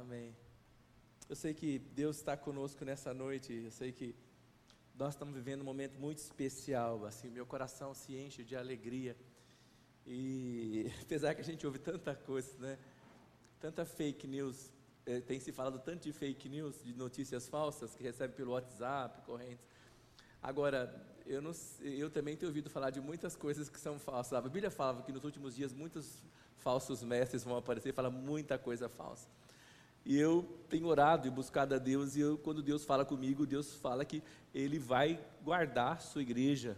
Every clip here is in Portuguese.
Amém. Eu sei que Deus está conosco nessa noite. Eu sei que nós estamos vivendo um momento muito especial. Assim, meu coração se enche de alegria. E apesar que a gente ouve tanta coisa, né? Tanta fake news, eh, tem se falado tanto de fake news, de notícias falsas que recebe pelo WhatsApp, correntes. Agora, eu, não, eu também tenho ouvido falar de muitas coisas que são falsas. A Bíblia falava que nos últimos dias muitos falsos mestres vão aparecer, fala muita coisa falsa. E eu tenho orado e buscado a Deus, e eu, quando Deus fala comigo, Deus fala que Ele vai guardar sua igreja.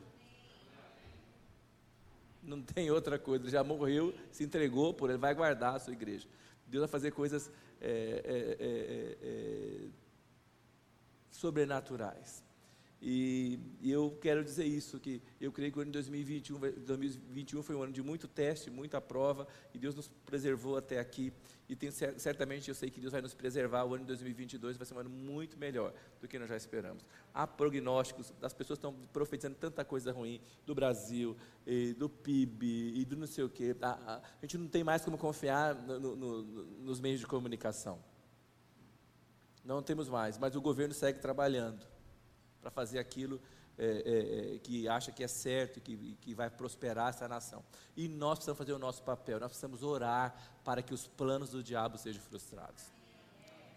Não tem outra coisa, Ele já morreu, se entregou por Ele, vai guardar a sua igreja. Deus vai fazer coisas é, é, é, sobrenaturais. E, e, eu quero dizer isso, que eu creio que o ano de 2021, 2021 foi um ano de muito teste, muita prova, e Deus nos preservou até aqui. E tenho, certamente eu sei que Deus vai nos preservar. O ano de 2022 vai ser um ano muito melhor do que nós já esperamos. Há prognósticos, as pessoas estão profetizando tanta coisa ruim do Brasil, do PIB e do não sei o quê. A, a, gente não tem mais como confiar no, no, no, nos meios de comunicação. Não temos mais, mas o governo segue trabalhando para fazer aquilo é, é, é, que acha que é certo, que, que vai prosperar essa nação. E nós precisamos fazer o nosso papel, nós precisamos orar para que os planos do diabo sejam frustrados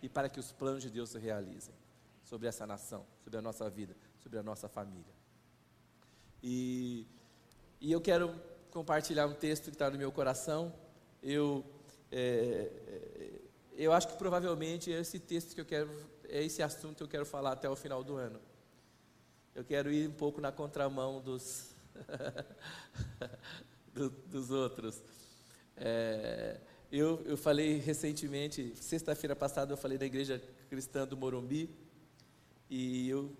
e para que os planos de Deus se realizem sobre essa nação, sobre a nossa vida, sobre a nossa família. E, e eu quero compartilhar um texto que está no meu coração. Eu, é, é, eu acho que provavelmente esse texto que eu quero, é esse assunto que eu quero falar até o final do ano eu quero ir um pouco na contramão dos, do, dos outros. É, eu, eu falei recentemente, sexta-feira passada, eu falei na igreja cristã do Morumbi, e eu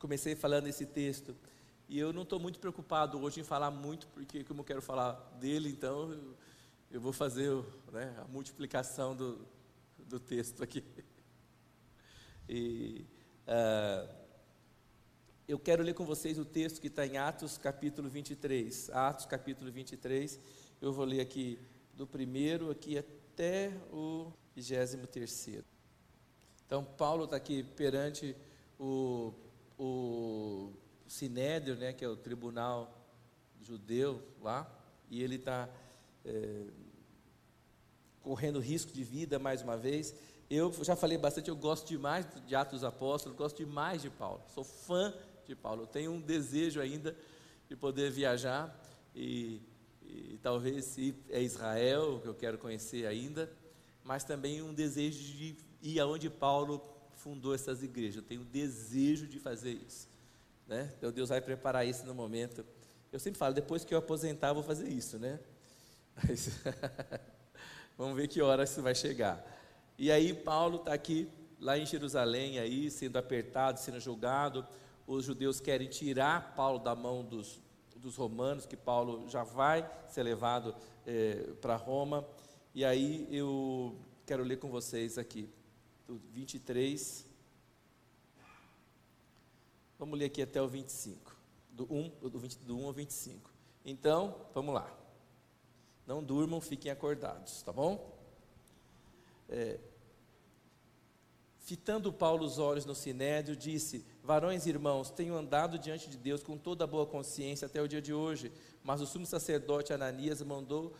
comecei falando esse texto. E eu não estou muito preocupado hoje em falar muito, porque como eu quero falar dele, então eu, eu vou fazer né, a multiplicação do, do texto aqui. E, uh, eu quero ler com vocês o texto que está em Atos capítulo 23. Atos capítulo 23. Eu vou ler aqui do primeiro aqui até o vigésimo terceiro. Então, Paulo está aqui perante o, o Sinédrio, né, que é o tribunal judeu lá, e ele está é, correndo risco de vida mais uma vez. Eu já falei bastante, eu gosto demais de Atos Apóstolos, gosto demais de Paulo, sou fã de Paulo. Eu tenho um desejo ainda de poder viajar e, e talvez ir a Israel, que eu quero conhecer ainda, mas também um desejo de ir aonde Paulo fundou essas igrejas. Eu tenho desejo de fazer isso. Né? Então Deus vai preparar isso no momento. Eu sempre falo, depois que eu aposentar, eu vou fazer isso, né? Mas, vamos ver que hora isso vai chegar. E aí Paulo está aqui, lá em Jerusalém, aí, sendo apertado, sendo julgado os judeus querem tirar Paulo da mão dos, dos romanos, que Paulo já vai ser levado é, para Roma. E aí eu quero ler com vocês aqui, do 23. Vamos ler aqui até o 25, do 1, do 20, do 1 ao 25. Então, vamos lá. Não durmam, fiquem acordados, tá bom? É, Fitando Paulo os olhos no sinédrio, disse: Varões e irmãos, tenho andado diante de Deus com toda boa consciência até o dia de hoje. Mas o sumo sacerdote Ananias mandou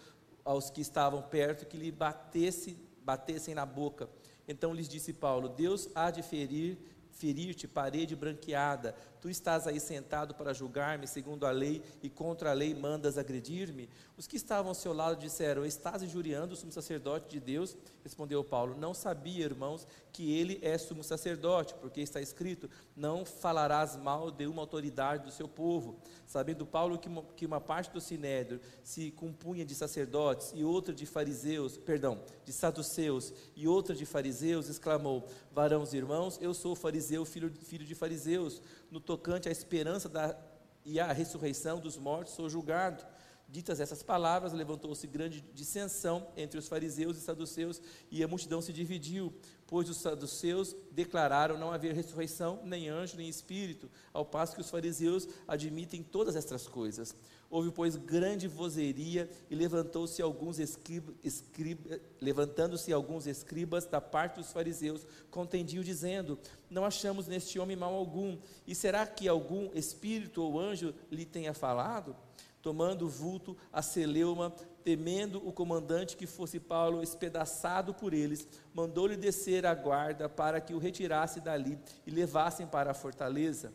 aos que estavam perto que lhe batesse, batessem na boca. Então lhes disse Paulo: Deus há de ferir ferir-te parede branqueada. Tu estás aí sentado para julgar-me segundo a lei e contra a lei mandas agredir-me? Os que estavam ao seu lado disseram: Estás injuriando o sumo sacerdote de Deus? Respondeu Paulo: Não sabia, irmãos, que ele é sumo sacerdote, porque está escrito: Não falarás mal de uma autoridade do seu povo. Sabendo Paulo que uma, que uma parte do sinédrio se compunha de sacerdotes e outra de fariseus, perdão, de saduceus e outra de fariseus, exclamou: Varãos irmãos, eu sou fariseu, filho, filho de fariseus. No tocante à esperança da, e à ressurreição dos mortos, sou julgado. Ditas essas palavras, levantou-se grande dissensão entre os fariseus e saduceus, e a multidão se dividiu, pois os saduceus declararam não haver ressurreição, nem anjo, nem espírito, ao passo que os fariseus admitem todas estas coisas. Houve, pois, grande vozeria e levantou-se alguns escriba, escriba, levantando-se alguns escribas da parte dos fariseus, contendiam dizendo: Não achamos neste homem mal algum. E será que algum espírito ou anjo lhe tenha falado? Tomando vulto a celeuma, temendo o comandante que fosse Paulo espedaçado por eles, mandou-lhe descer a guarda para que o retirasse dali e levassem para a fortaleza.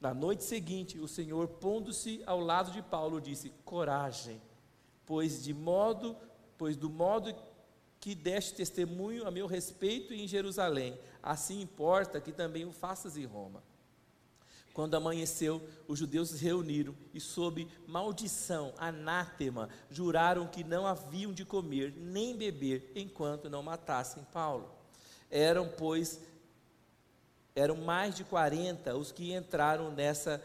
Na noite seguinte, o Senhor, pondo-se ao lado de Paulo, disse: Coragem, pois de modo, pois do modo que deste testemunho a meu respeito em Jerusalém, assim importa que também o faças em Roma. Quando amanheceu, os judeus se reuniram e, sob maldição, anátema, juraram que não haviam de comer nem beber enquanto não matassem Paulo. Eram, pois, eram mais de 40 os que entraram nessa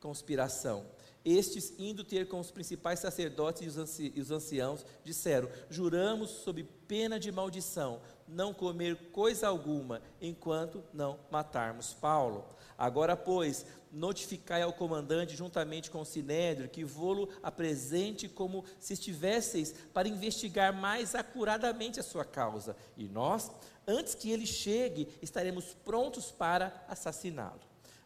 conspiração. Estes, indo ter com os principais sacerdotes e os anciãos, disseram: Juramos sob pena de maldição não comer coisa alguma enquanto não matarmos Paulo. Agora, pois, notificai ao comandante, juntamente com o sinédrio, que vô-lo apresente como se estivesseis para investigar mais acuradamente a sua causa. E nós, antes que ele chegue, estaremos prontos para assassiná-lo.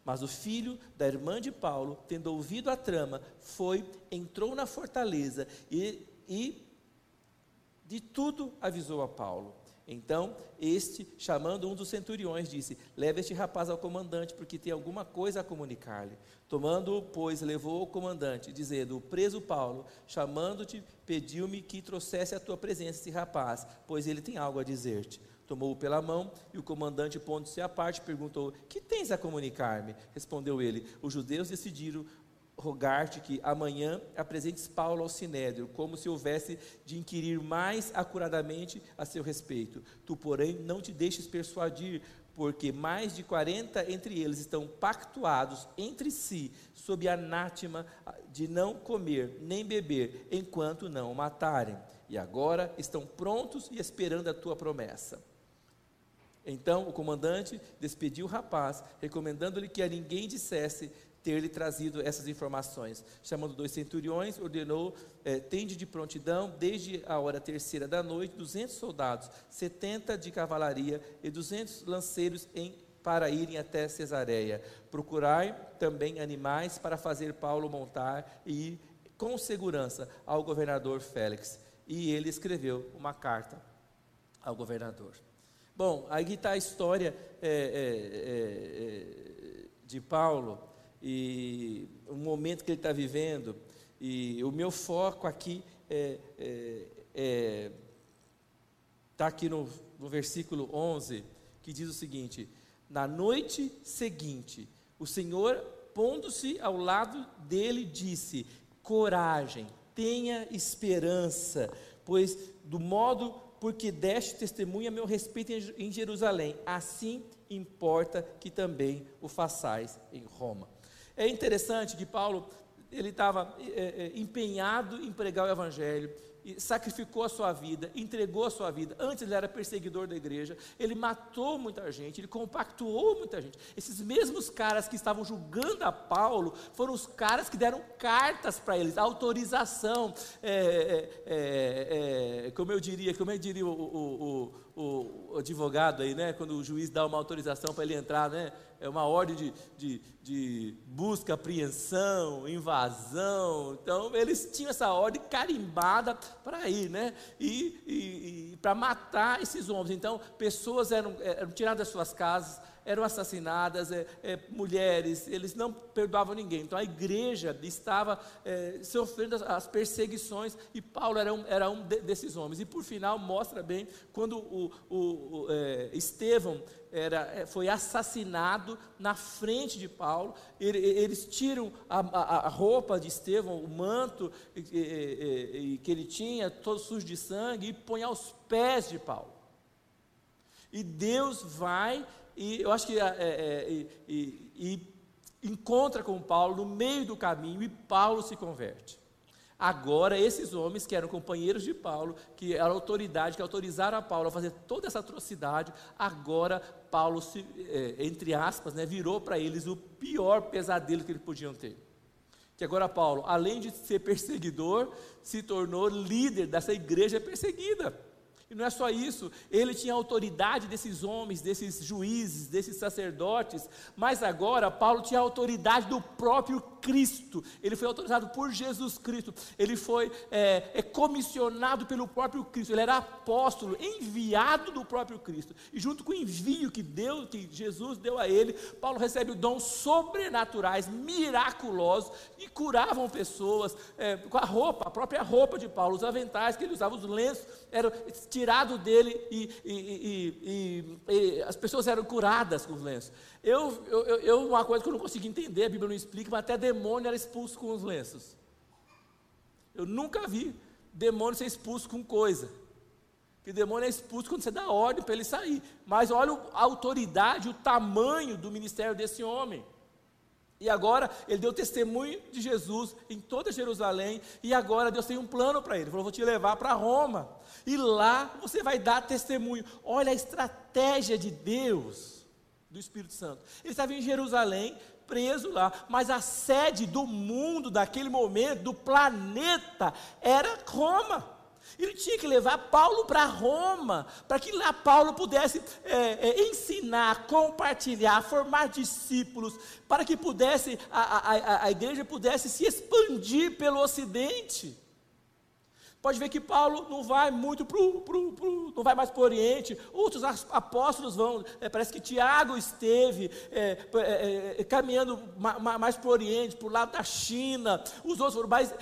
Mas o filho da irmã de Paulo, tendo ouvido a trama, foi, entrou na fortaleza e, e de tudo avisou a Paulo. Então, este, chamando um dos centuriões, disse: Leve este rapaz ao comandante, porque tem alguma coisa a comunicar-lhe. Tomando-o, pois, levou ao comandante, dizendo: O preso Paulo, chamando-te, pediu-me que trouxesse à tua presença esse rapaz, pois ele tem algo a dizer-te. Tomou-o pela mão e o comandante, pondo-se à parte, perguntou: Que tens a comunicar-me? Respondeu ele: Os judeus decidiram rogar-te que amanhã apresentes Paulo ao sinédrio, como se houvesse de inquirir mais acuradamente a seu respeito. Tu, porém, não te deixes persuadir, porque mais de quarenta entre eles estão pactuados entre si, sob a anátema de não comer nem beber, enquanto não o matarem. E agora estão prontos e esperando a tua promessa. Então o comandante despediu o rapaz, recomendando-lhe que a ninguém dissesse ter-lhe trazido essas informações. Chamando dois centuriões, ordenou, é, tende de prontidão, desde a hora terceira da noite, 200 soldados, 70 de cavalaria e 200 lanceiros em, para irem até Cesareia. Procurai também animais para fazer Paulo montar e ir com segurança ao governador Félix. E ele escreveu uma carta ao governador. Bom, aí está a história é, é, é, de Paulo e o momento que ele está vivendo. E o meu foco aqui é, é, é está aqui no, no versículo 11, que diz o seguinte: Na noite seguinte, o Senhor, pondo-se ao lado dele, disse: Coragem, tenha esperança, pois do modo porque deste testemunho a meu respeito em Jerusalém, assim importa que também o façais em Roma. É interessante que Paulo ele estava é, é, empenhado em pregar o evangelho, sacrificou a sua vida, entregou a sua vida. Antes ele era perseguidor da igreja, ele matou muita gente, ele compactuou muita gente. Esses mesmos caras que estavam julgando a Paulo foram os caras que deram cartas para eles, autorização, é, é, é, é, como eu diria, como eu diria o, o, o, o, advogado aí, né? Quando o juiz dá uma autorização para ele entrar, né? É uma ordem de, de, de, busca, apreensão, invasão. Então, eles tinham essa ordem carimbada para ir, né? E, e, e para matar esses homens. Então, pessoas eram, eram tiradas das suas casas, eram assassinadas, é, é, mulheres, eles não perdoavam ninguém. Então a igreja estava é, sofrendo as, perseguições e Paulo era um, era um de, desses homens. E por final mostra bem quando o, o, o é, Estevão era, é, foi assassinado na frente de Paulo, eles tiram a, a, a roupa de Estevão, o manto e, e, e, que ele tinha, todo sujo de sangue, e põe aos pés de Paulo. E Deus vai e eu acho que é, é, e, e, e encontra com Paulo no meio do caminho e Paulo se converte. Agora, esses homens que eram companheiros de Paulo, que eram autoridade, que autorizaram a Paulo a fazer toda essa atrocidade, agora Paulo, se, é, entre aspas, né, virou para eles o pior pesadelo que eles podiam ter. Que agora Paulo, além de ser perseguidor, se tornou líder dessa igreja perseguida. E não é só isso, ele tinha autoridade desses homens, desses juízes, desses sacerdotes, mas agora Paulo tinha autoridade do próprio Cristo, ele foi autorizado por Jesus Cristo, ele foi é, é, comissionado pelo próprio Cristo, ele era apóstolo, enviado do próprio Cristo, e junto com o envio que Deus, que Jesus deu a ele, Paulo recebe dons sobrenaturais, miraculosos, e curavam pessoas é, com a roupa, a própria roupa de Paulo, os aventais que ele usava, os lenços, eram tirados dele e, e, e, e as pessoas eram curadas com os lenços. Eu, eu, eu, uma coisa que eu não consigo entender, a Bíblia não explica, mas até demônio era expulso com os lenços. Eu nunca vi demônio ser expulso com coisa. Que demônio é expulso quando você dá ordem para ele sair. Mas olha a autoridade, o tamanho do ministério desse homem. E agora ele deu testemunho de Jesus em toda Jerusalém. E agora Deus tem um plano para ele. Ele falou: Vou te levar para Roma. E lá você vai dar testemunho. Olha a estratégia de Deus do Espírito Santo. Ele estava em Jerusalém, preso lá, mas a sede do mundo, daquele momento, do planeta, era Roma. Ele tinha que levar Paulo para Roma, para que lá Paulo pudesse é, é, ensinar, compartilhar, formar discípulos, para que pudesse a, a, a igreja pudesse se expandir pelo Ocidente. Pode ver que Paulo não vai muito para o. não vai mais para o Oriente. Outros apóstolos vão. É, parece que Tiago esteve é, é, é caminhando mais para o Oriente, para o lado da China. Os outros foram mais.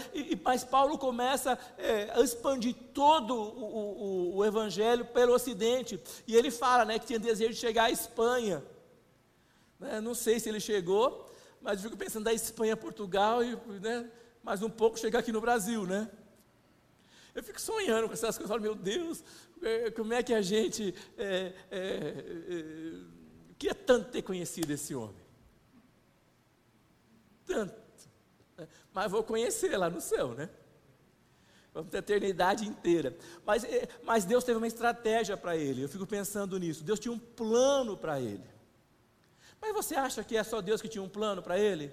Mas Paulo começa é, a expandir todo o, o, o, Evangelho pelo Ocidente. E ele fala né, que tinha desejo de chegar à Espanha. Né, não sei se ele chegou, mas eu fico pensando da Espanha Portugal e né, mais um pouco chegar aqui no Brasil, né? Eu fico sonhando com essas coisas, eu falo, meu Deus, é, como é que a gente. É, é, é, queria tanto ter conhecido esse homem. Tanto. Né? Mas vou conhecer lá no céu, né? Vamos ter a eternidade inteira. Mas, é, mas Deus teve uma estratégia para ele. Eu fico pensando nisso. Deus tinha um plano para ele. Mas você acha que é só Deus que tinha um plano para ele?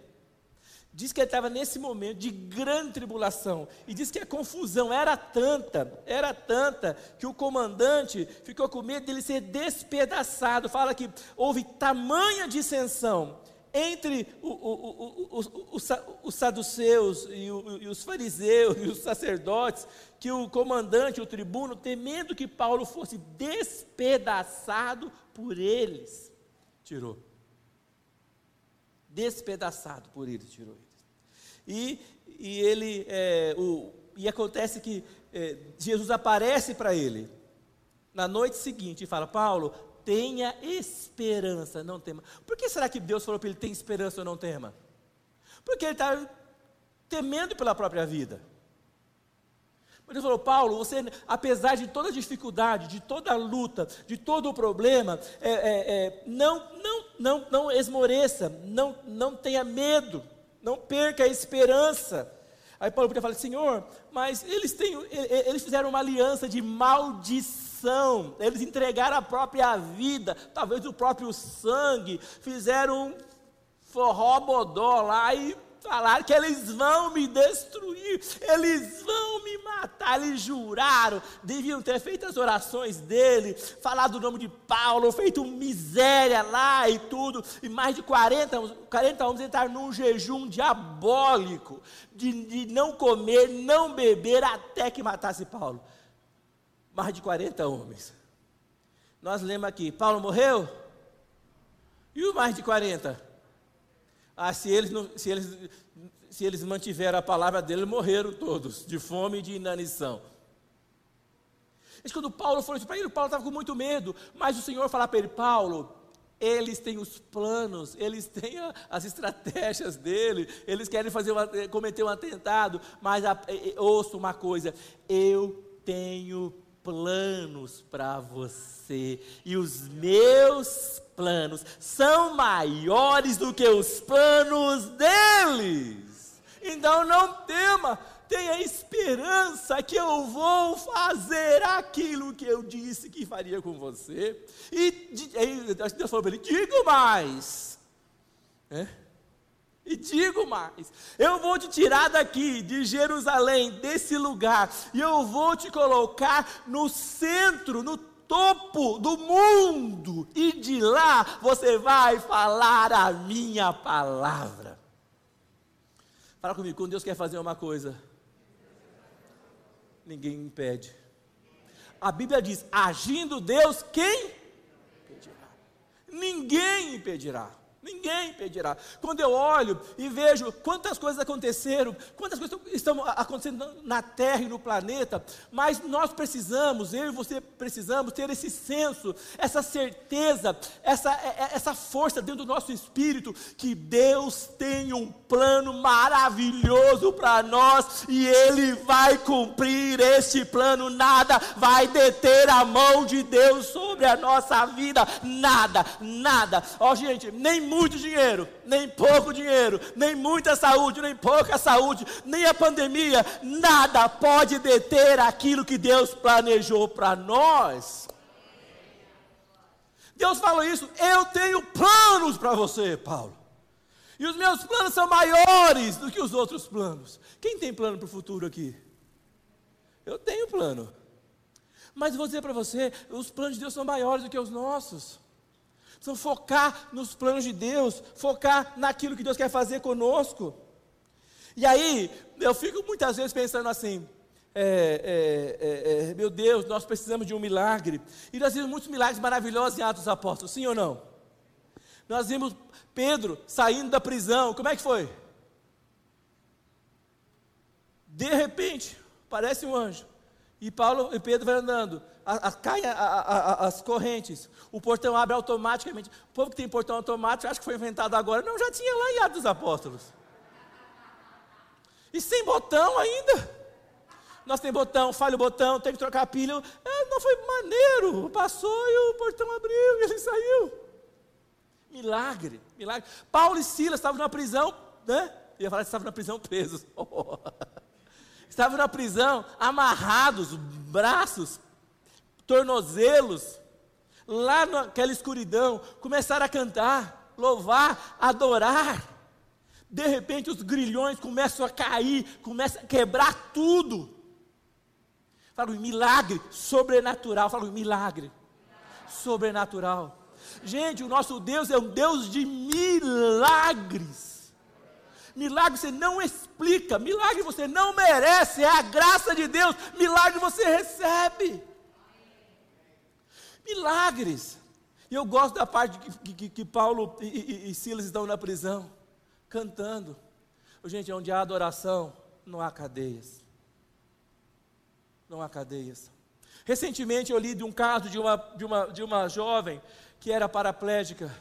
Diz que ele estava nesse momento de grande tribulação. E diz que a confusão era tanta, era tanta, que o comandante ficou com medo dele ser despedaçado. Fala que houve tamanha dissensão entre o, o, o, os saduceus e, e os fariseus e os sacerdotes, que o comandante, o tribuno, temendo que Paulo fosse despedaçado por eles, tirou despedaçado por eles, tirou eles. E, e ele, é, o, e acontece que é, Jesus aparece para ele na noite seguinte e fala: Paulo, tenha esperança, não tema. Por que será que Deus falou para ele: tem esperança ou não tema? Porque ele está temendo pela própria vida. Ele falou, Paulo, você, apesar de toda a dificuldade, de toda a luta, de todo o problema, é, é, é, não, não, não, não esmoreça, não, não tenha medo, não perca a esperança. Aí Paulo podia falar, Senhor, mas eles, têm, eles fizeram uma aliança de maldição, eles entregaram a própria vida, talvez o próprio sangue, fizeram um forró bodó lá e falaram que eles vão me destruir, eles vão me matar. Eles juraram, deviam ter feito as orações dele, falado o nome de Paulo, feito miséria lá e tudo. E mais de 40, 40 homens entraram num jejum diabólico de, de não comer, não beber até que matasse Paulo. Mais de 40 homens. Nós lemos aqui: Paulo morreu? E o mais de 40? Ah, se eles, não, se eles, se eles mantiveram a palavra dele, morreram todos, de fome e de inanição. Mas quando Paulo falou isso para ele, Paulo estava com muito medo, mas o Senhor falou para ele, Paulo, eles têm os planos, eles têm a, as estratégias dele, eles querem fazer uma, cometer um atentado, mas a, ouça uma coisa, eu tenho planos para você, e os meus planos são maiores do que os planos deles. Então não tema, tenha esperança que eu vou fazer aquilo que eu disse que faria com você. E Deus falou para ele: digo mais. É? E digo mais: eu vou te tirar daqui, de Jerusalém, desse lugar, e eu vou te colocar no centro, no topo do mundo, e de lá você vai falar a minha palavra. Fala comigo, quando Deus quer fazer uma coisa, ninguém impede. A Bíblia diz: agindo Deus, quem impedirá? Ninguém impedirá. Ninguém impedirá. Quando eu olho e vejo quantas coisas aconteceram, quantas coisas estão acontecendo na Terra e no planeta, mas nós precisamos, eu e você precisamos ter esse senso, essa certeza, essa, é, é, essa força dentro do nosso espírito, que Deus tem um plano maravilhoso para nós e Ele vai cumprir este plano. Nada vai deter a mão de Deus sobre a nossa vida. Nada, nada. Ó, oh, gente, nem muito dinheiro, nem pouco dinheiro, nem muita saúde, nem pouca saúde, nem a pandemia, nada pode deter aquilo que Deus planejou para nós. Deus falou isso, eu tenho planos para você, Paulo. E os meus planos são maiores do que os outros planos. Quem tem plano para o futuro aqui? Eu tenho plano. Mas vou dizer para você, os planos de Deus são maiores do que os nossos. Precisamos focar nos planos de Deus, focar naquilo que Deus quer fazer conosco. E aí, eu fico muitas vezes pensando assim: é, é, é, é meu Deus, nós precisamos de um milagre. E nós vimos muitos milagres maravilhosos em Atos dos Apóstolos, sim ou não? Nós vimos Pedro saindo da prisão, como é que foi? De repente, parece um anjo. E Paulo e Pedro vai andando caem as correntes, o portão abre automaticamente. O povo que tem portão automático acha que foi inventado agora. Não, já tinha lá em Atos dos Apóstolos. E sem botão ainda. Nós tem botão, falha o botão, tem que trocar a pilha. É, não foi maneiro. Passou e o portão abriu e ele saiu. Milagre, milagre. Paulo e Silas estavam na prisão, né? Eu ia falar que estavam na prisão presos. estavam na prisão, amarrados, braços tornozelos, lá naquela escuridão, começaram a cantar, louvar, adorar. De repente os grilhões começam a cair, começam a quebrar tudo. Fala um milagre sobrenatural. Fala um milagre sobrenatural. Gente, o nosso Deus é um Deus de milagres. Milagre você não explica, milagre você não merece, é a graça de Deus, milagre você recebe milagres. E eu gosto da parte que, que, que Paulo e, e, e, Silas estão na prisão, cantando. Gente, onde há adoração, não há cadeias. Não há cadeias. Recentemente eu li de um caso de uma, de uma, de uma jovem que era paraplégica,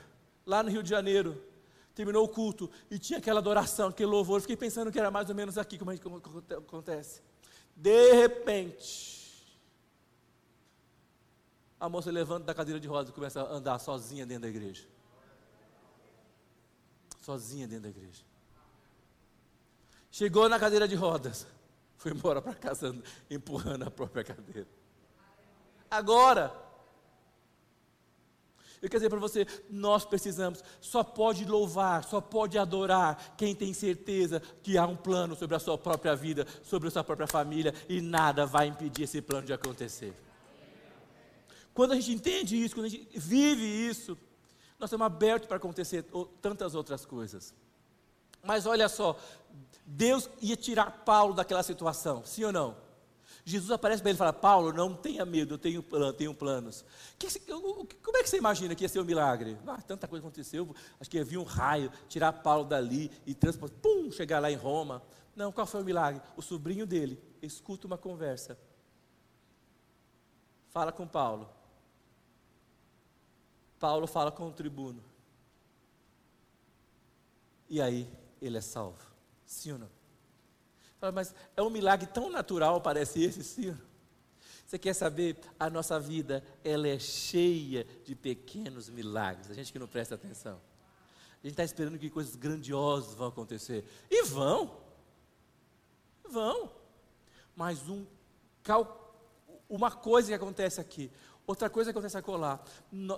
lá no Rio de Janeiro. Terminou o culto e tinha aquela adoração, aquele louvor. Fiquei pensando que era mais ou menos aqui como, como acontece. De repente, a moça levanta da cadeira de rodas e começa a andar sozinha dentro da igreja. Sozinha dentro da igreja. Chegou na cadeira de rodas, foi embora para casa empurrando a própria cadeira. Agora, eu quero dizer para você, nós precisamos, só pode louvar, só pode adorar quem tem certeza que há um plano sobre a sua própria vida, sobre a sua própria família, e nada vai impedir esse plano de acontecer. Quando a gente entende isso, quando a gente vive isso, nós estamos abertos para acontecer tantas outras coisas. Mas olha só, Deus ia tirar Paulo daquela situação, sim ou não? Jesus aparece para ele e fala: Paulo, não tenha medo, eu tenho, tenho planos. Que, como é que você imagina que ia ser um milagre? Ah, tanta coisa aconteceu, acho que ia vir um raio, tirar Paulo dali e transportar, pum, chegar lá em Roma. Não, qual foi o milagre? O sobrinho dele escuta uma conversa, fala com Paulo. Paulo fala com o tribuno. E aí ele é salvo. Sim ou não? Fala, mas é um milagre tão natural, parece esse, não? Você quer saber? A nossa vida, ela é cheia de pequenos milagres. A gente que não presta atenção. A gente está esperando que coisas grandiosas vão acontecer. E vão. Vão. Mas um, uma coisa que acontece aqui. Outra coisa que acontece acolá,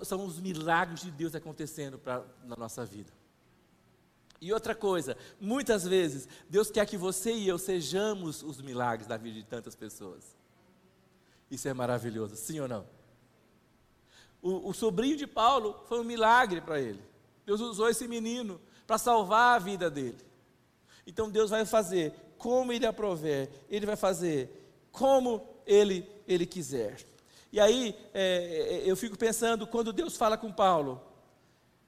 são os milagres de Deus acontecendo pra, na nossa vida. E outra coisa, muitas vezes, Deus quer que você e eu sejamos os milagres da vida de tantas pessoas. Isso é maravilhoso, sim ou não? O, o sobrinho de Paulo foi um milagre para ele. Deus usou esse menino para salvar a vida dele. Então Deus vai fazer como ele aprover, ele vai fazer como ele, ele quiser. E aí é, é eu fico pensando, quando Deus fala com Paulo,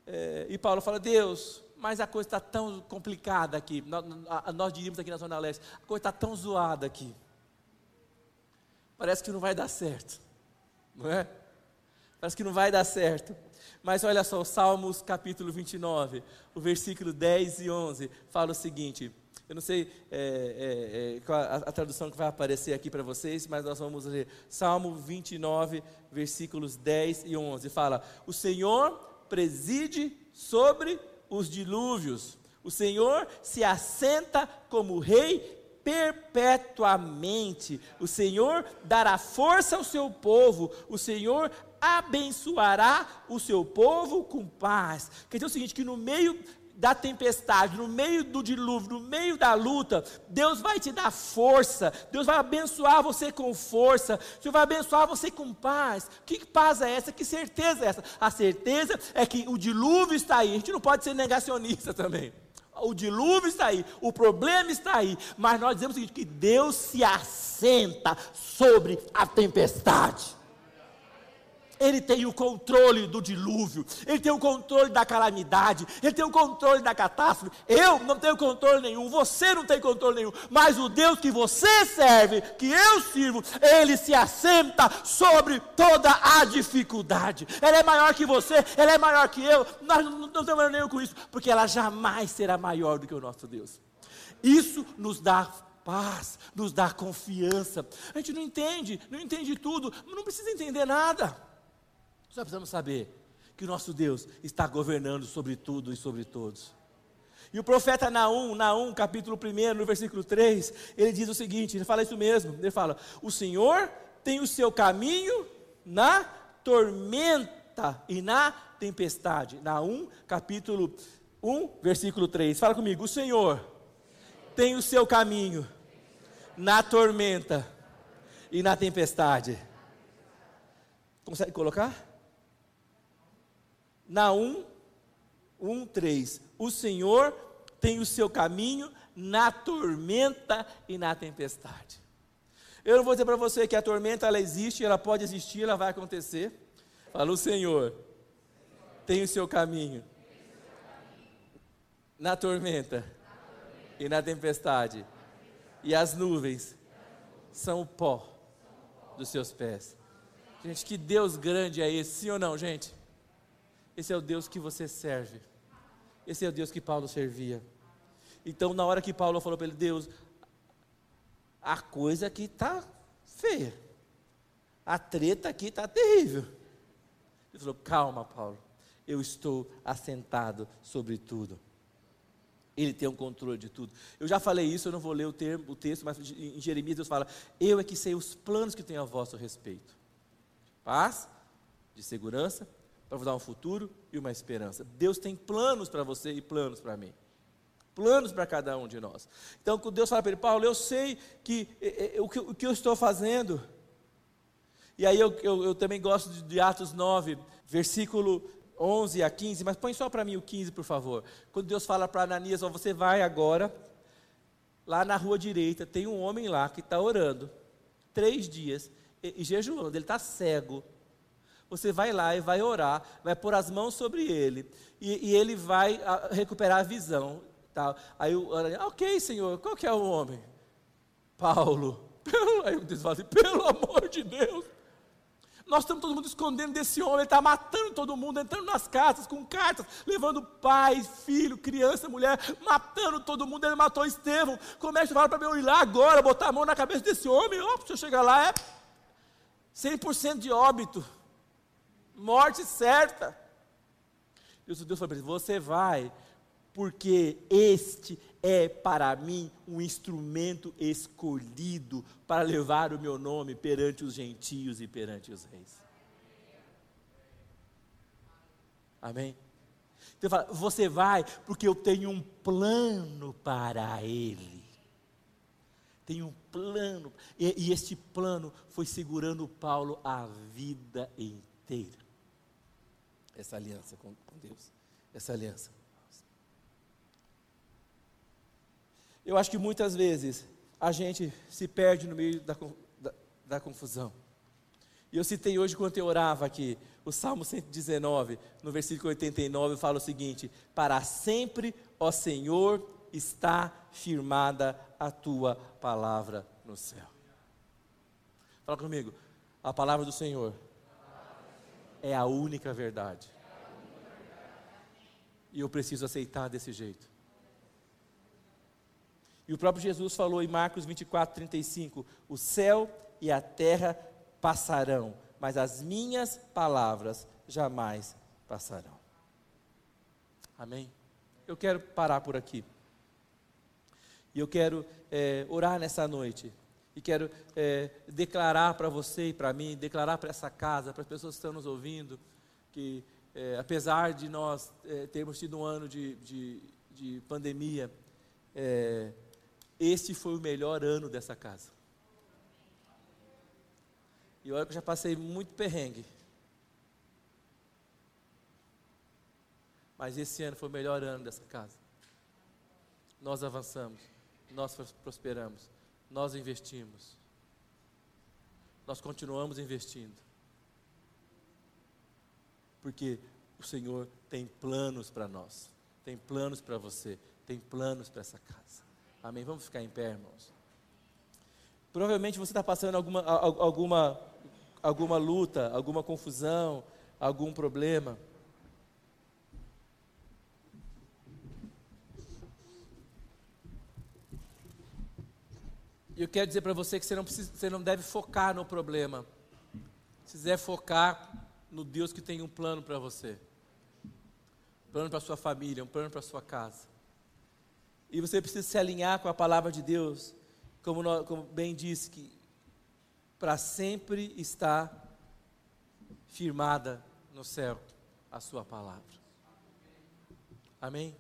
é, e Paulo fala, Deus, mas a coisa está tão complicada aqui. Nós, diríamos aqui na Zona Leste, a coisa está tão zoada aqui. Parece que não vai dar certo, não é? Parece que não vai dar certo. Mas olha só, Salmos capítulo 29, o versículo 10 e 11, fala o seguinte. Eu não sei é, é, é, a, a, tradução que vai aparecer aqui para vocês, mas nós vamos ler Salmo 29, versículos 10 e 11. Fala: O Senhor preside sobre os dilúvios. O Senhor se assenta como rei perpetuamente. O Senhor dará força ao seu povo. O Senhor abençoará o seu povo com paz. Quer dizer o seguinte: que no meio da tempestade, no meio do dilúvio, no meio da luta, Deus vai te dar força, Deus vai abençoar você com força, Deus vai abençoar você com paz. Que paz é essa? Que certeza é essa? A certeza é que o dilúvio está aí, a gente não pode ser negacionista também. O dilúvio está aí, o problema está aí, mas nós dizemos o seguinte: que Deus se assenta sobre a tempestade. Ele tem o controle do dilúvio, Ele tem o controle da calamidade, Ele tem o controle da catástrofe. Eu não tenho controle nenhum, você não tem controle nenhum, mas o Deus que você serve, que eu sirvo, Ele se assenta sobre toda a dificuldade. Ela é maior que você, ela é maior que eu, nós não, não temos nenhum com isso, porque ela jamais será maior do que o nosso Deus. Isso nos dá paz, nos dá confiança. A gente não entende, não entende tudo, não precisa entender nada. Só precisamos saber que o nosso Deus está governando sobre tudo e sobre todos. E o profeta Naum, Naum, capítulo 1, no versículo 3, ele diz o seguinte: ele fala isso mesmo. Ele fala: O Senhor tem o seu caminho na tormenta e na tempestade. Naum, capítulo 1, versículo 3. Fala comigo: O Senhor tem o seu caminho na tormenta e na tempestade. Consegue colocar? Naum 1, 3. O Senhor tem o seu caminho na tormenta e na tempestade. Eu não vou dizer para você que a tormenta ela existe, ela pode existir, ela vai acontecer. Fala, o Senhor tem o seu caminho na tormenta e na tempestade. E as nuvens são o pó dos seus pés. Gente, que Deus grande é esse, sim ou não, gente? Esse é o Deus que você serve. Esse é o Deus que Paulo servia. Então, na hora que Paulo falou para ele, Deus, a coisa aqui está feia. A treta aqui está terrível. Ele falou: Calma, Paulo. Eu estou assentado sobre tudo. Ele tem o um controle de tudo. Eu já falei isso, eu não vou ler o, termo, o texto, mas em Jeremias Deus fala: Eu é que sei os planos que tenho a vosso respeito. Paz, de segurança, para vos dar um futuro e uma esperança. Deus tem planos para você e planos para mim. Planos para cada um de nós. Então, quando Deus fala para ele, Paulo, eu sei que, o, que que eu estou fazendo. E aí eu, eu, eu também gosto de, de Atos 9, versículo 11 a 15, mas põe só para mim o 15, por favor. Quando Deus fala para Ananias, ó, você vai agora, lá na rua direita, tem um homem lá que está orando, três dias, e, e jejuando, ele está cego, você vai lá e vai orar, vai pôr as mãos sobre ele, e, e ele vai a, ah, recuperar a visão. Tal. Aí o ok, senhor, qual que é o homem? Paulo. Aí Deus fala assim, pelo amor de Deus. Nós estamos todo mundo escondendo desse homem, ele está matando todo mundo, entrando nas casas com cartas, levando pai, filho, criança, mulher, matando todo mundo. Ele matou Estevão. Como é que fala para mim eu ir lá agora, botar a mão na cabeça desse homem? Oh, se eu chegar lá, é 100% de óbito morte certa. O Deus falou para ele: Você vai, porque este é para mim um instrumento escolhido para levar o meu nome perante os gentios e perante os reis. Amém? Então fala, você vai porque eu tenho um plano para ele. Tem um plano. E, e este plano foi segurando Paulo a vida inteira. Essa aliança com, com Deus. Essa aliança. Eu acho que muitas vezes a gente se perde no meio da, da, da confusão. E eu citei hoje, quando eu orava aqui, o Salmo 119, no versículo 89, fala o seguinte: Para sempre, ó Senhor, está firmada a tua palavra no céu. Fala comigo, a palavra do Senhor é a única verdade. E eu preciso aceitar desse jeito. E o próprio Jesus falou em Marcos 24, 35: O céu e a terra passarão, mas as minhas palavras jamais passarão. Amém? Eu quero parar por aqui. E eu quero é, orar nessa noite. E quero é, declarar para você e para mim, declarar para essa casa, para as pessoas que estão nos ouvindo, que é, apesar de nós é, termos tido um ano de, de, de pandemia, é, este foi o melhor ano dessa casa. E olha que eu já passei muito perrengue. Mas esse ano foi o melhor ano dessa casa. Nós avançamos, nós prosperamos, nós investimos. Nós continuamos investindo. Porque o Senhor tem planos para nós, tem planos para você, tem planos para essa casa. Amém? Vamos ficar em pé, irmãos. Provavelmente você está passando alguma, alguma, alguma luta, alguma confusão, algum problema. E eu quero dizer para você que você não, precisa, você não deve focar no problema. Se quiser focar no Deus que tem um plano para você. Um plano para sua família, um plano para sua casa. E você precisa se alinhar com a palavra de Deus, como, nós, como bem disse, que para sempre está firmada no céu a sua palavra. Amém?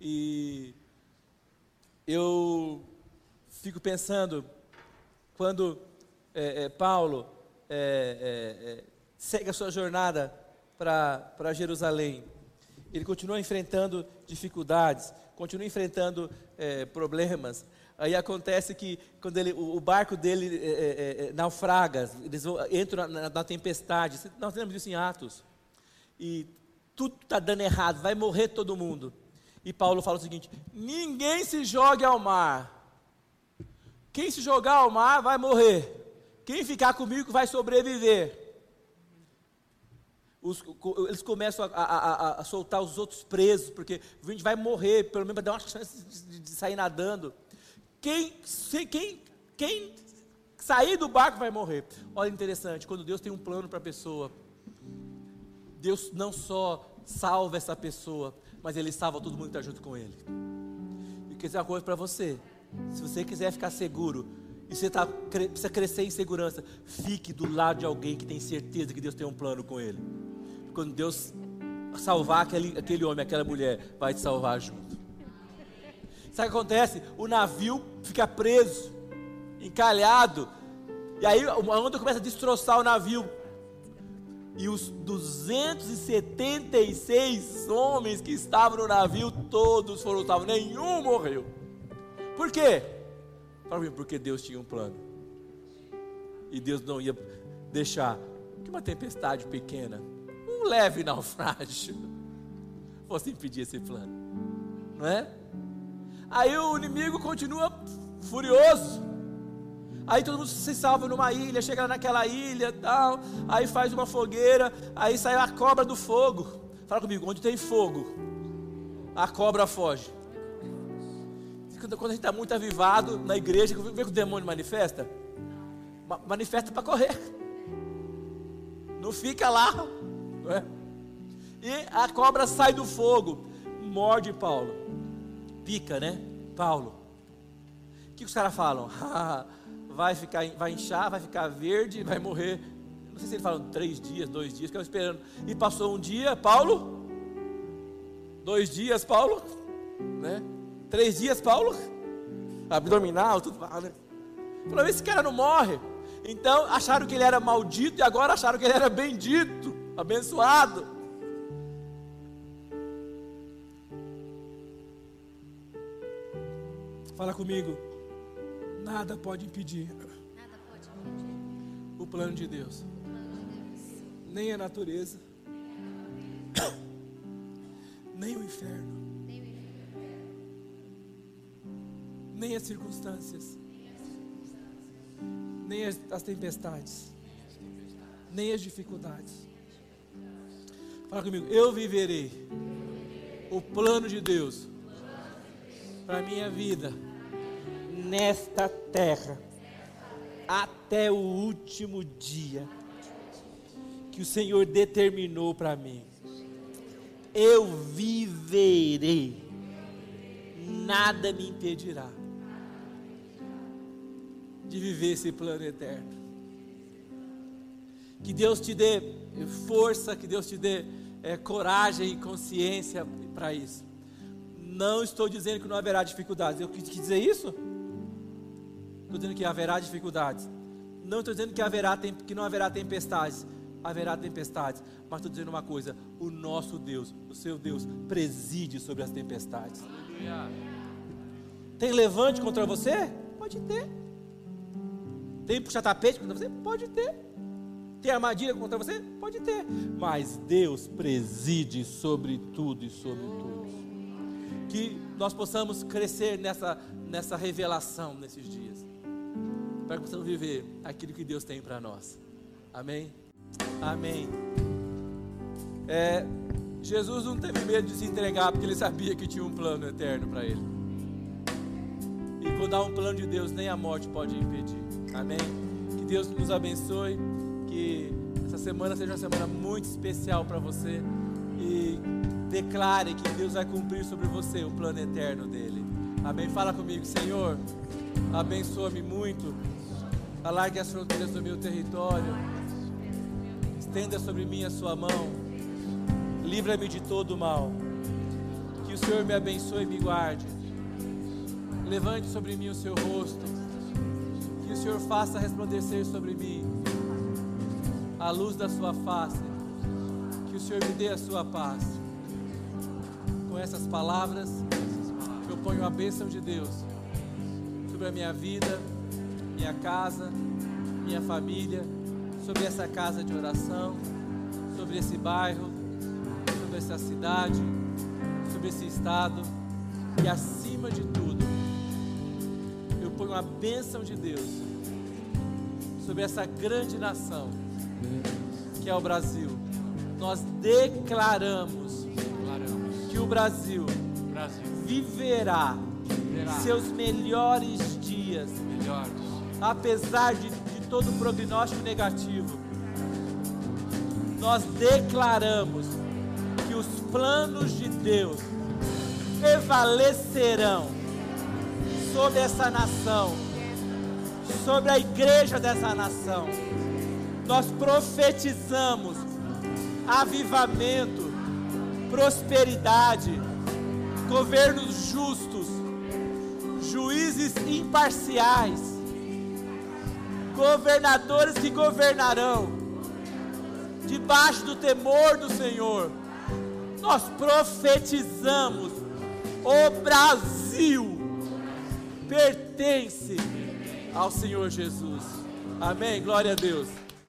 E eu fico pensando, quando é, é, Paulo é, é, é segue a sua jornada para Jerusalém, ele continua enfrentando dificuldades, continua enfrentando é, problemas. Aí acontece que quando ele, o, o barco dele naufraga, eles vão, entram na, na, tempestade. Nós temos isso em Atos. E tudo está dando errado, vai morrer todo mundo. E Paulo fala o seguinte: ninguém se jogue ao mar. Quem se jogar ao mar vai morrer. Quem ficar comigo vai sobreviver os, eles começam a, a, a, soltar os outros presos, porque a gente vai morrer, pelo menos vai dar uma chance de, de sair nadando. Quem, se, quem, quem sair do barco vai morrer. Olha interessante, quando Deus tem um plano para a pessoa, Deus não só salva essa pessoa, mas Ele salva todo mundo que está junto com Ele. E quer dizer uma coisa para você: se você quiser ficar seguro, e você tá, precisa crescer em segurança, fique do lado de alguém que tem certeza que Deus tem um plano com ele quando Deus salvar aquele, aquele homem, aquela mulher, vai te salvar junto. Sabe o que acontece? O navio fica preso, encalhado, e aí a onda começa a destroçar o navio. E os 276 homens que estavam no navio, todos foram salvos, nenhum morreu. Por quê? Porque Deus tinha um plano. E Deus não ia deixar que uma tempestade pequena um leve naufrágio fosse impedir esse plano, não é? Aí o inimigo continua furioso. Aí todo mundo se salva numa ilha, chega naquela ilha, tal, aí faz uma fogueira, aí sai a cobra do fogo. Fala comigo, onde tem fogo, a cobra foge. Quando a gente está muito avivado na igreja, vê que o demônio manifesta? Manifesta para correr. Não fica lá é? E a cobra sai do fogo, morde Paulo, pica, né? Paulo. O que os caras falam? vai ficar, vai inchar, vai ficar verde, vai morrer. Não sei se eles falam três dias, dois dias, ficam esperando. E passou um dia, Paulo Dois dias, Paulo, né? Três dias, Paulo, abdominal, tudo, né? Falou, esse cara não morre. Então acharam que ele era maldito e agora acharam que ele era bendito, abençoado. Fala comigo. Nada pode impedir. Nada pode impedir. O plano de Deus. Nem a natureza. Nem o inferno. Nem as circunstâncias. Nem as, as tempestades. Nem as dificuldades. Fala comigo. Eu viverei o plano de Deus para minha vida nesta terra até o último dia que o Senhor determinou para mim. Eu viverei, nada me impedirá de viver esse plano eterno. Que Deus te dê força, que Deus te dê é, coragem e consciência para isso. Não estou dizendo que não haverá dificuldades. Eu quis dizer isso? Estou dizendo que haverá dificuldades. Não estou dizendo que, haverá, que não haverá tempestades. Haverá tempestades. Mas estou dizendo uma coisa: o nosso Deus, o seu Deus, preside sobre as tempestades. Tem levante contra você? Pode ter. Tem puxa-tapete contra você? Pode ter. Tem armadilha contra você? Pode ter. Mas Deus preside sobre tudo e sobre tudo. Que nós possamos crescer nessa, nessa revelação nesses dias para que possamos viver aquilo que Deus tem para nós. Amém? Amém. É, Jesus não teve medo de se entregar porque ele sabia que tinha um plano eterno para ele. E quando há um plano de Deus, nem a morte pode impedir. Amém? Que Deus nos abençoe. Que essa semana seja uma semana muito especial para você. E declare que Deus vai cumprir sobre você o plano eterno dele. Amém? Fala comigo, Senhor. Abençoa-me muito Alargue as fronteiras do meu território. Estenda sobre mim a sua mão. Livra-me de todo o mal. Que o Senhor me abençoe e me guarde. Levante sobre mim o seu rosto. Que o Senhor faça resplandecer sobre mim a luz da sua face. Que o Senhor me dê a sua paz. Com essas palavras, eu ponho a bênção de Deus sobre a minha vida minha casa, minha família, sobre essa casa de oração, sobre esse bairro, sobre essa cidade, sobre esse estado e acima de tudo, eu ponho a bênção de Deus sobre essa grande nação que é o Brasil. Nós declaramos, que o Brasil. Viverá, seus melhores dias. Apesar de, de todo prognóstico negativo, nós declaramos que os planos de Deus prevalecerão sobre essa nação, sobre a igreja dessa nação. Nós profetizamos avivamento, prosperidade, governos justos, juízes imparciais governadores que governarão debaixo do temor do Senhor. Nós profetizamos: o Brasil pertence ao Senhor Jesus. Amém. Glória a Deus.